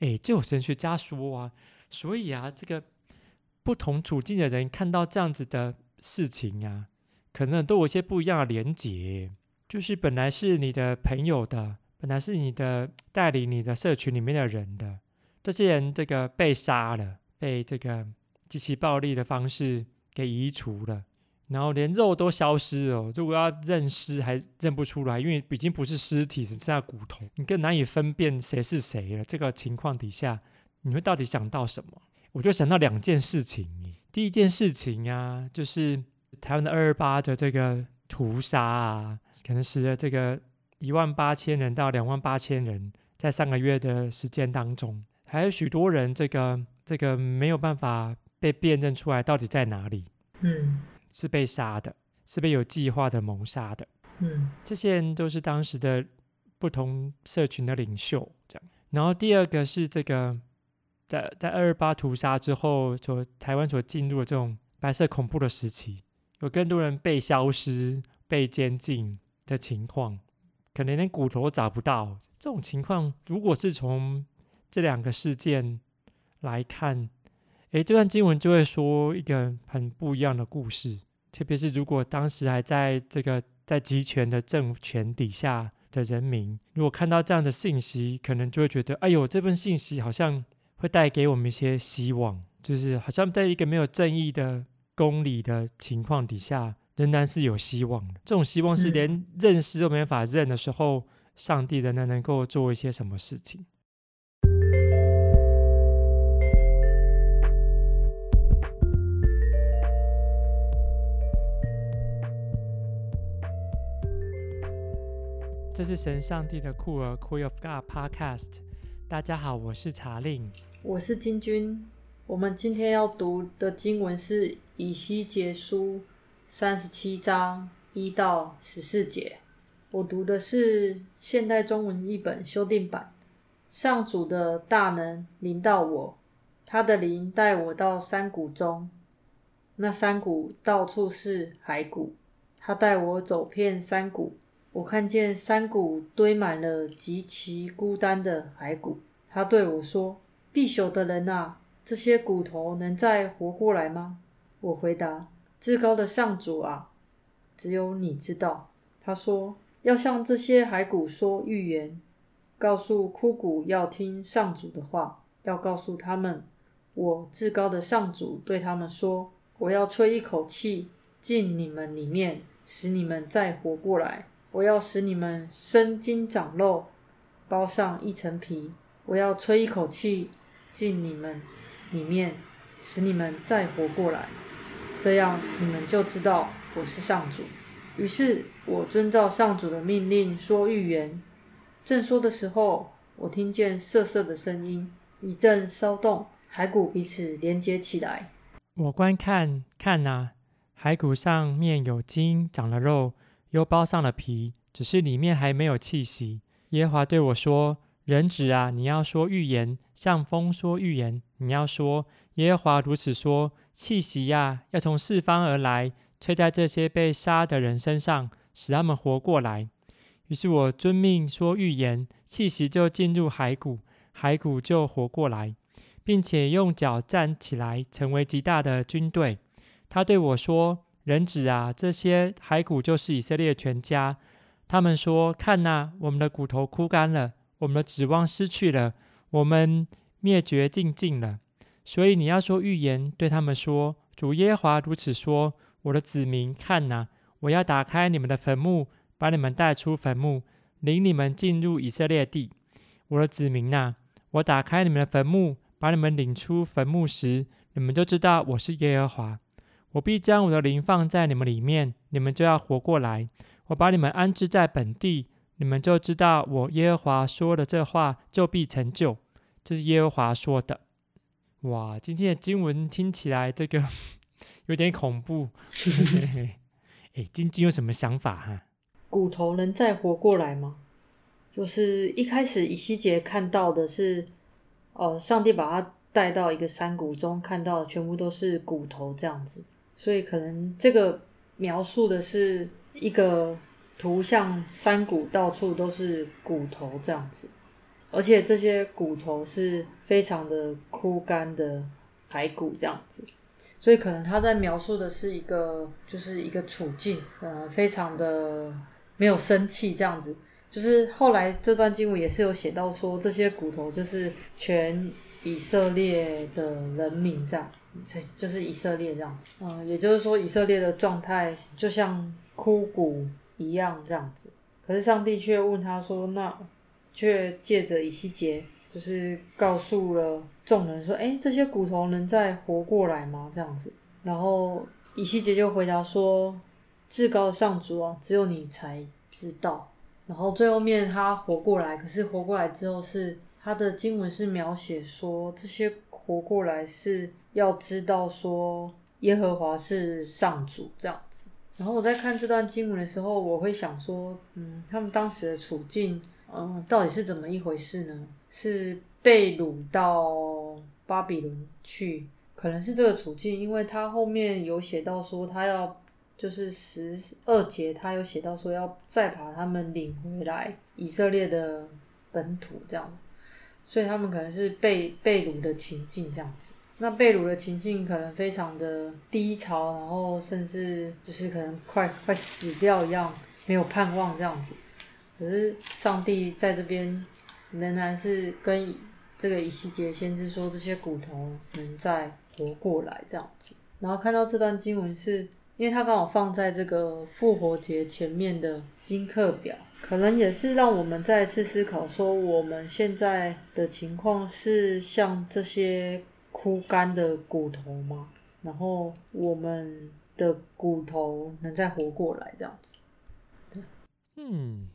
哎，就有神学家说啊，所以啊，这个不同处境的人看到这样子的事情啊，可能都有一些不一样的连结。就是本来是你的朋友的，本来是你的带领你的社群里面的人的，这些人这个被杀了，被这个极其暴力的方式给移除了。然后连肉都消失了，如果要认尸还认不出来，因为已经不是尸体，只剩下骨头，你更难以分辨谁是谁了。这个情况底下，你会到底想到什么？我就想到两件事情。第一件事情啊，就是台湾的二二八的这个屠杀啊，可能使得这个一万八千人到两万八千人，在上个月的时间当中，还有许多人这个这个没有办法被辨认出来到底在哪里。嗯。是被杀的，是被有计划的谋杀的。嗯，这些人都是当时的不同社群的领袖，这样。然后第二个是这个，在在二二八屠杀之后，所台湾所进入的这种白色恐怖的时期，有更多人被消失、被监禁的情况，可能连骨头都找不到。这种情况，如果是从这两个事件来看。诶，这段经文就会说一个很不一样的故事，特别是如果当时还在这个在集权的政权底下的人民，如果看到这样的信息，可能就会觉得，哎呦，这份信息好像会带给我们一些希望，就是好像在一个没有正义的公理的情况底下，仍然是有希望的。这种希望是连认识都没法认的时候，上帝仍然能够做一些什么事情。这是神上帝的酷儿 Queen of God Podcast。大家好，我是查令，我是金君。我们今天要读的经文是以西结书三十七章一到十四节。我读的是现代中文译本修订版。上主的大能临到我，他的灵带我到山谷中，那山谷到处是骸骨。他带我走遍山谷。我看见山谷堆满了极其孤单的骸骨。他对我说：“必朽的人啊，这些骨头能再活过来吗？”我回答：“至高的上主啊，只有你知道。”他说：“要向这些骸骨说预言，告诉枯骨要听上主的话，要告诉他们，我至高的上主对他们说：我要吹一口气进你们里面，使你们再活过来。”我要使你们生筋长肉，包上一层皮。我要吹一口气进你们里面，使你们再活过来。这样你们就知道我是上主。于是我遵照上主的命令说预言。正说的时候，我听见瑟瑟的声音，一阵骚动，骸骨彼此连接起来。我观看，看哪，骸骨上面有筋，长了肉。又包上了皮，只是里面还没有气息。耶和华对我说：“人子啊，你要说预言，向风说预言。你要说，耶和华如此说：气息呀，要从四方而来，吹在这些被杀的人身上，使他们活过来。”于是我遵命说预言，气息就进入骸骨，骸骨就活过来，并且用脚站起来，成为极大的军队。他对我说。人子啊，这些骸骨就是以色列全家。他们说：“看呐，我们的骨头枯干了，我们的指望失去了，我们灭绝尽尽了。”所以你要说预言，对他们说：“主耶华如此说：我的子民，看呐，我要打开你们的坟墓，把你们带出坟墓，领你们进入以色列地。我的子民呐，我打开你们的坟墓，把你们领出坟墓时，你们就知道我是耶和华。”我必将我的灵放在你们里面，你们就要活过来。我把你们安置在本地，你们就知道我耶和华说的这话就必成就。这是耶和华说的。哇，今天的经文听起来这个 有点恐怖。哎，晶晶有什么想法哈？骨头能再活过来吗？就是一开始以西结看到的是，哦，上帝把他带到一个山谷中，看到的全部都是骨头这样子。所以可能这个描述的是一个图像，山谷到处都是骨头这样子。而且这些骨头是非常的枯干的骸骨这样子，所以可能他在描述的是一个就是一个处境，呃，非常的没有生气这样子。就是后来这段经文也是有写到说，这些骨头就是全以色列的人民这样，就是以色列这样子。嗯，也就是说以色列的状态就像枯骨一样这样子。可是上帝却问他说：“那却借着以西结，就是告诉了众人说，诶，这些骨头能再活过来吗？这样子。”然后以西结就回答说：“至高的上主啊，只有你才知道。”然后最后面他活过来，可是活过来之后是他的经文是描写说，这些活过来是要知道说耶和华是上主这样子。然后我在看这段经文的时候，我会想说，嗯，他们当时的处境，嗯，到底是怎么一回事呢？是被掳到巴比伦去，可能是这个处境，因为他后面有写到说他要。就是十二节，他有写到说要再把他们领回来以色列的本土，这样，所以他们可能是被被掳的情境这样子。那被掳的情境可能非常的低潮，然后甚至就是可能快快死掉一样，没有盼望这样子。可是上帝在这边仍然是跟这个以西结先知说，这些骨头能再活过来这样子。然后看到这段经文是。因为它刚好放在这个复活节前面的经课表，可能也是让我们再次思考说，我们现在的情况是像这些枯干的骨头吗？然后我们的骨头能再活过来这样子？对，嗯，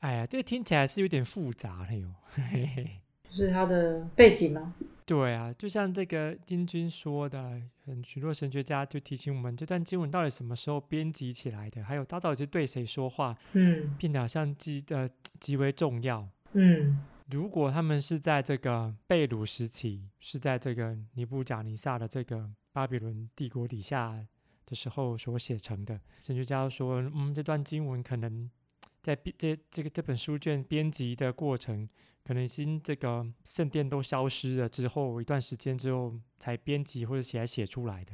哎呀，这个听起来是有点复杂了哟，嘿嘿，是它的背景吗？对啊，就像这个金军说的，很许多神学家就提醒我们，这段经文到底什么时候编辑起来的？还有它到底是对谁说话？嗯，变得好像极呃极为重要。嗯，如果他们是在这个被掳时期，是在这个尼布甲尼撒的这个巴比伦帝国底下的时候所写成的，神学家说，嗯，这段经文可能在编这这个这本书卷编辑的过程。可能已经这个圣殿都消失了之后，一段时间之后才编辑或者写来写出来的，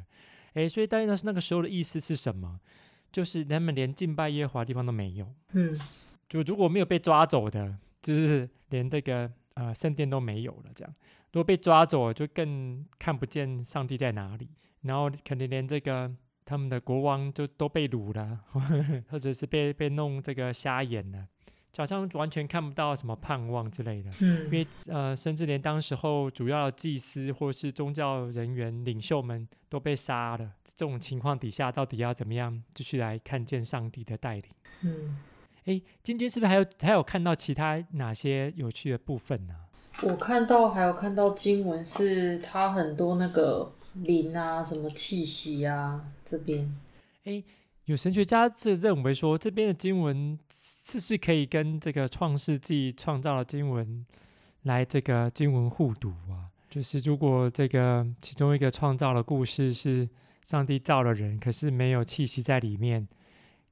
诶，所以大概那是那个时候的意思是什么？就是他们连敬拜耶和华的地方都没有，嗯，就如果没有被抓走的，就是连这个呃圣殿都没有了，这样，如果被抓走，就更看不见上帝在哪里，然后可能连这个他们的国王就都被掳了，或者是被被弄这个瞎眼了。就好像完全看不到什么盼望之类的，嗯，因为呃，甚至连当时候主要的祭司或是宗教人员领袖们都被杀了。这种情况底下，到底要怎么样继续来看见上帝的带领？嗯，哎，今天是不是还有还有看到其他哪些有趣的部分呢？我看到还有看到经文是它很多那个灵啊，什么气息啊，这边，哎。有神学家是认为说，这边的经文是不是可以跟这个创世纪创造的经文来这个经文互读啊？就是如果这个其中一个创造的故事是上帝造了人，可是没有气息在里面，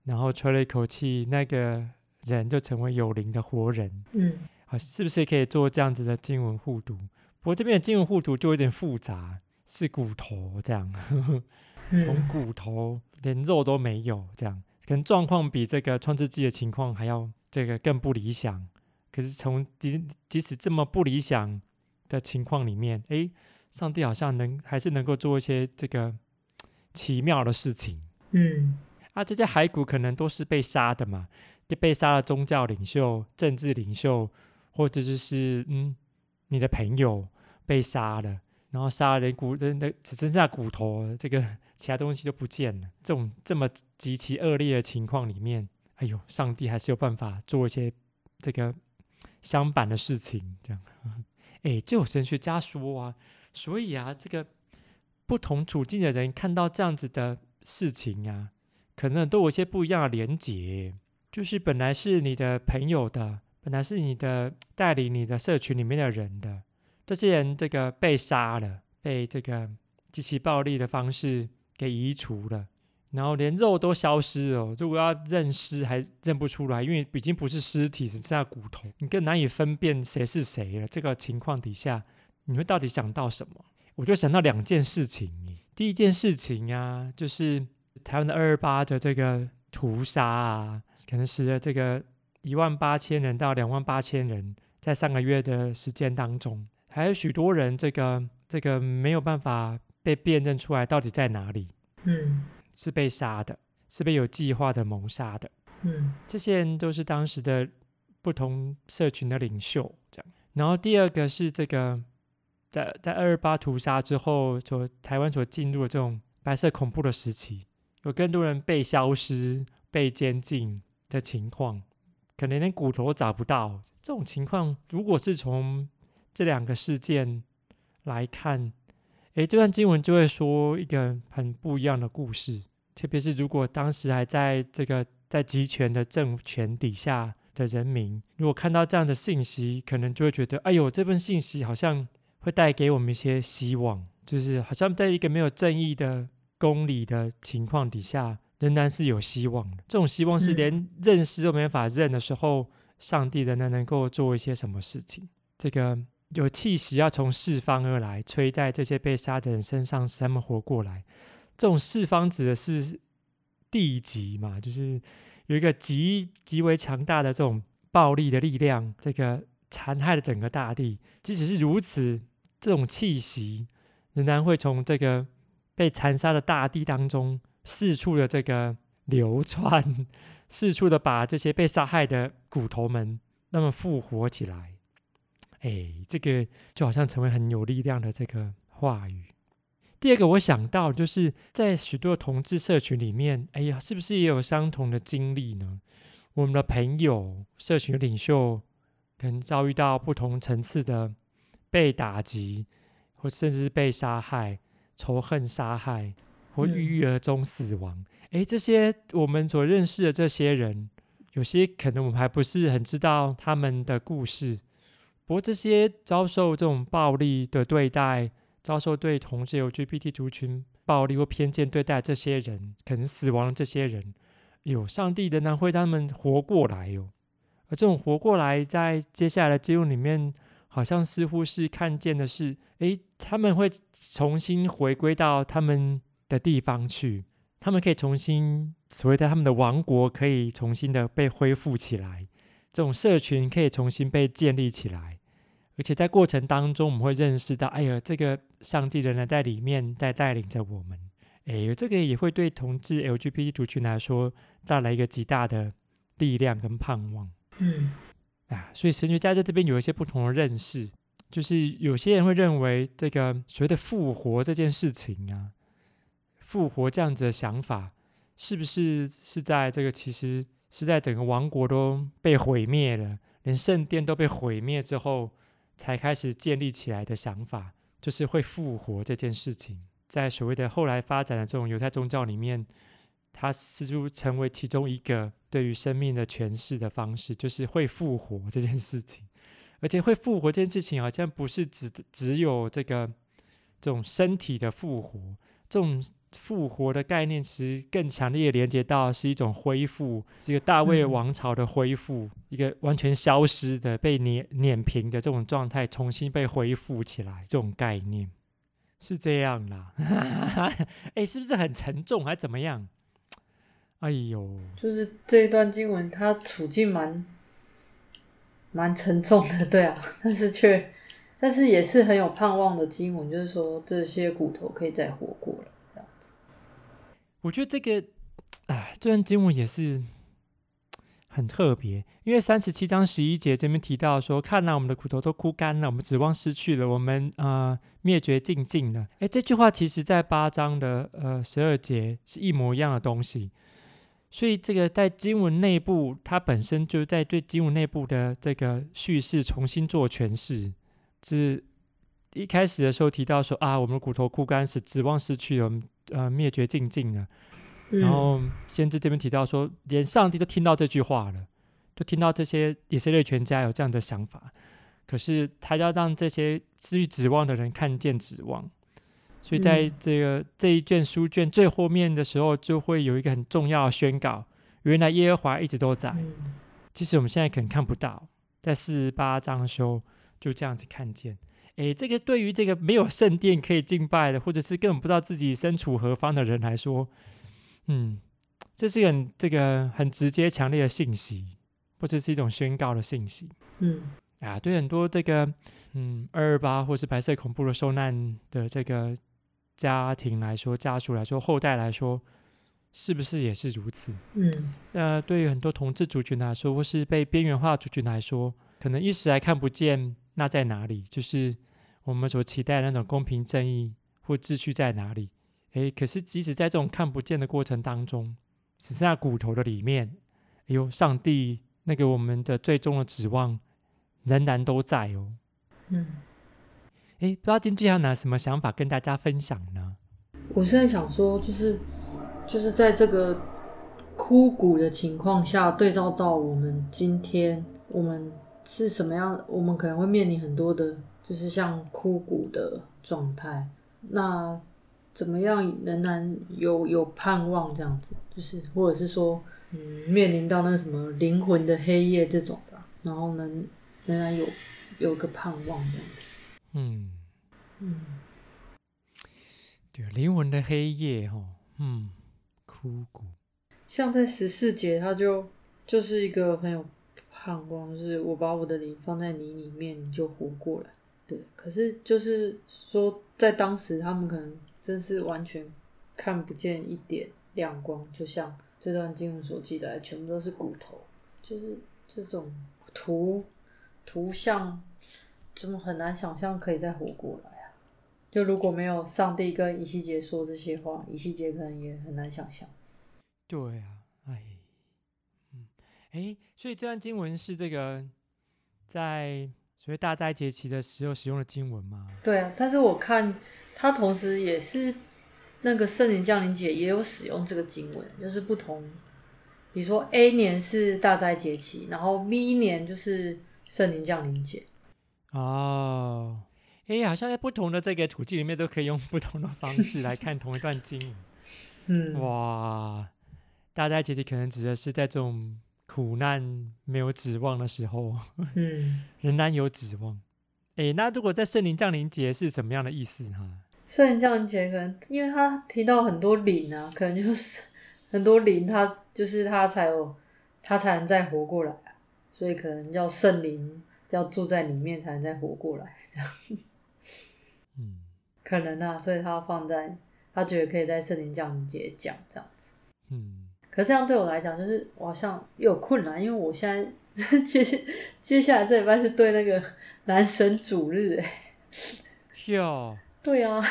然后吹了一口气，那个人就成为有灵的活人。嗯，啊，是不是可以做这样子的经文互读？不过这边的经文互读就有点复杂，是骨头这样。呵呵从骨头连肉都没有，这样可能状况比这个创世纪的情况还要这个更不理想。可是从即即使这么不理想的情况里面，哎，上帝好像能还是能够做一些这个奇妙的事情。嗯，啊，这些骸骨可能都是被杀的嘛，就被杀的宗教领袖、政治领袖，或者就是嗯，你的朋友被杀了。然后杀人骨人的只剩下骨头，这个其他东西都不见了。这种这么极其恶劣的情况里面，哎呦，上帝还是有办法做一些这个相反的事情。这样，哎，就有神学家说啊，所以啊，这个不同处境的人看到这样子的事情啊，可能都有一些不一样的连结。就是本来是你的朋友的，本来是你的带领你的社群里面的人的。这些人这个被杀了，被这个极其暴力的方式给移除了，然后连肉都消失了。如果要认尸，还认不出来，因为已经不是尸体，只剩下骨头，你更难以分辨谁是谁了。这个情况底下，你会到底想到什么？我就想到两件事情。第一件事情啊，就是台湾的二二八的这个屠杀啊，可能使得这个一万八千人到两万八千人，在上个月的时间当中，还有许多人这个这个没有办法被辨认出来到底在哪里。嗯。是被杀的，是被有计划的谋杀的。嗯，这些人都是当时的不同社群的领袖。这样，然后第二个是这个，在在二二八屠杀之后，所台湾所进入的这种白色恐怖的时期，有更多人被消失、被监禁的情况，可能连骨头都找不到。这种情况，如果是从这两个事件来看，诶，这段经文就会说一个很不一样的故事。特别是如果当时还在这个在集权的政权底下的人民，如果看到这样的信息，可能就会觉得，哎呦，这份信息好像会带给我们一些希望，就是好像在一个没有正义的公理的情况底下，仍然是有希望的。这种希望是连认识都没法认的时候，上帝仍然能够做一些什么事情。这个有气息要从四方而来，吹在这些被杀的人身上，使他们活过来。这种四方指的是地极嘛，就是有一个极极为强大的这种暴力的力量，这个残害了整个大地。即使是如此，这种气息仍然会从这个被残杀的大地当中四处的这个流窜，四处的把这些被杀害的骨头们那么复活起来。哎，这个就好像成为很有力量的这个话语。第二个，我想到就是在许多同志社群里面，哎呀，是不是也有相同的经历呢？我们的朋友、社群领袖，可能遭遇到不同层次的被打击，或甚至是被杀害、仇恨杀害，或郁郁而终死亡。哎、嗯，这些我们所认识的这些人，有些可能我们还不是很知道他们的故事。不过，这些遭受这种暴力的对待。遭受对同志 LGBT 族群暴力或偏见对待，这些人可能死亡的这些人，有上帝仍然会让他们活过来哟。而这种活过来，在接下来的经文里面，好像似乎是看见的是，诶，他们会重新回归到他们的地方去，他们可以重新所谓的他们的王国可以重新的被恢复起来，这种社群可以重新被建立起来。而且在过程当中，我们会认识到，哎呀，这个上帝仍然在里面在带领着我们。哎，这个也会对同志 LGBT 族群来说带来一个极大的力量跟盼望。嗯，啊，所以神学家在这边有一些不同的认识，就是有些人会认为，这个所谓的复活这件事情啊，复活这样子的想法，是不是是在这个其实是在整个王国都被毁灭了，连圣殿都被毁灭之后。才开始建立起来的想法，就是会复活这件事情，在所谓的后来发展的这种犹太宗教里面，它似乎成为其中一个对于生命的诠释的方式，就是会复活这件事情。而且会复活这件事情，好像不是只只有这个这种身体的复活，这种。复活的概念其实更强烈连接到是一种恢复，是一个大卫王朝的恢复，嗯、一个完全消失的被碾碾平的这种状态，重新被恢复起来，这种概念是这样啦。哎，是不是很沉重，还怎么样？哎呦，就是这一段经文，它处境蛮蛮沉重的，对啊，但是却，但是也是很有盼望的经文，就是说这些骨头可以再活过了。我觉得这个，哎，这段经文也是很特别，因为三十七章十一节这边提到说：“看来我们的骨头都枯干了，我们指望失去了，我们呃灭绝尽尽了。”哎，这句话其实在八章的呃十二节是一模一样的东西，所以这个在经文内部，它本身就在对经文内部的这个叙事重新做诠释。是一开始的时候提到说：“啊，我们的骨头枯干，是指望失去了。”呃，灭绝尽尽了。然后先知这边提到说，连上帝都听到这句话了，都听到这些以色列全家有这样的想法。可是他要让这些失去指望的人看见指望。所以在这个、嗯、这一卷书卷最后面的时候，就会有一个很重要的宣告：原来耶和华一直都在，即使我们现在可能看不到，在四十八章的时候就这样子看见。诶，这个对于这个没有圣殿可以敬拜的，或者是根本不知道自己身处何方的人来说，嗯，这是很这个很直接、强烈的信息，或者是一种宣告的信息。嗯，啊，对很多这个嗯二二八或是白色恐怖的受难的这个家庭来说、家属来说、后代来说，是不是也是如此？嗯，呃，对于很多同志族群来说，或是被边缘化族群来说，可能一时还看不见。那在哪里？就是我们所期待的那种公平正义或秩序在哪里？诶，可是即使在这种看不见的过程当中，只剩下骨头的里面，哎呦，上帝那个我们的最终的指望仍然都在哦。嗯，诶，不知道今天要拿什么想法跟大家分享呢？我现在想说，就是就是在这个枯骨的情况下，对照到我们今天我们。是什么样？我们可能会面临很多的，就是像枯骨的状态。那怎么样仍然有有盼望？这样子，就是或者是说，嗯，面临到那个什么灵魂的黑夜这种的，然后能仍然有有个盼望这样子。嗯嗯，对，灵魂的黑夜哦，嗯，枯骨。像在十四节，它就就是一个很有。盼望是我把我的灵放在你里面，你就活过来。对，可是就是说，在当时他们可能真是完全看不见一点亮光，就像这段经文所记载，全部都是骨头，就是这种图图像，怎么很难想象可以再活过来啊？就如果没有上帝跟以西结说这些话，以西结可能也很难想象。对啊，哎。哎，所以这段经文是这个在所谓大灾节期的时候使用的经文吗？对啊，但是我看它同时也是那个圣灵降临节也有使用这个经文，就是不同，比如说 A 年是大灾节期，然后 B 年就是圣灵降临节。哦，哎，好像在不同的这个土地里面都可以用不同的方式来看同一段经文。嗯，哇，大斋节期可能指的是在这种。苦难没有指望的时候，嗯，仍然有指望。哎，那如果在圣灵降临节是什么样的意思哈？圣灵降临节可能因为他提到很多灵啊，可能就是很多灵，他就是他才有他才能再活过来，所以可能要圣灵要住在里面才能再活过来，这样。嗯，可能啊，所以他放在他觉得可以在圣灵降临节讲这样子。嗯。可这样对我来讲，就是我好像有困难，因为我现在 接接下来这礼拜是对那个 男神主日，哎，哟，对啊，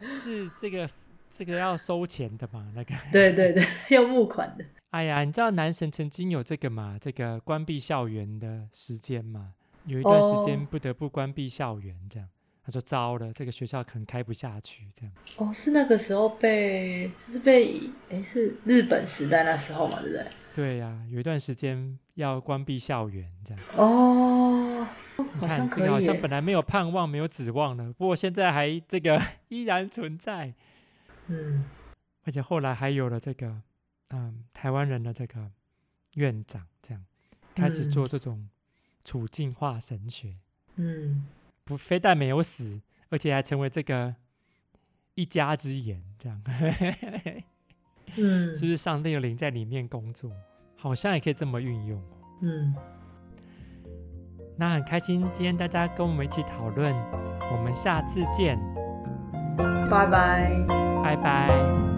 嗯、是这个这个要收钱的嘛？那个，对对对，要募款的。哎呀，你知道男神曾经有这个嘛？这个关闭校园的时间嘛？有一段时间不得不关闭校园，这样。他说：“糟了，这个学校可能开不下去。”这样哦，是那个时候被，就是被，哎，是日本时代那时候嘛，对不对？对呀、啊，有一段时间要关闭校园，这样哦。你看，这个好像本来没有盼望、没有指望的，不过现在还这个 依然存在。嗯，而且后来还有了这个，嗯，台湾人的这个院长，这样开始做这种处境化神学。嗯。不，非但没有死，而且还成为这个一家之言，这样，嗯，是不是上帝的灵在里面工作？好像也可以这么运用，嗯。那很开心，今天大家跟我们一起讨论，我们下次见，拜拜，拜拜。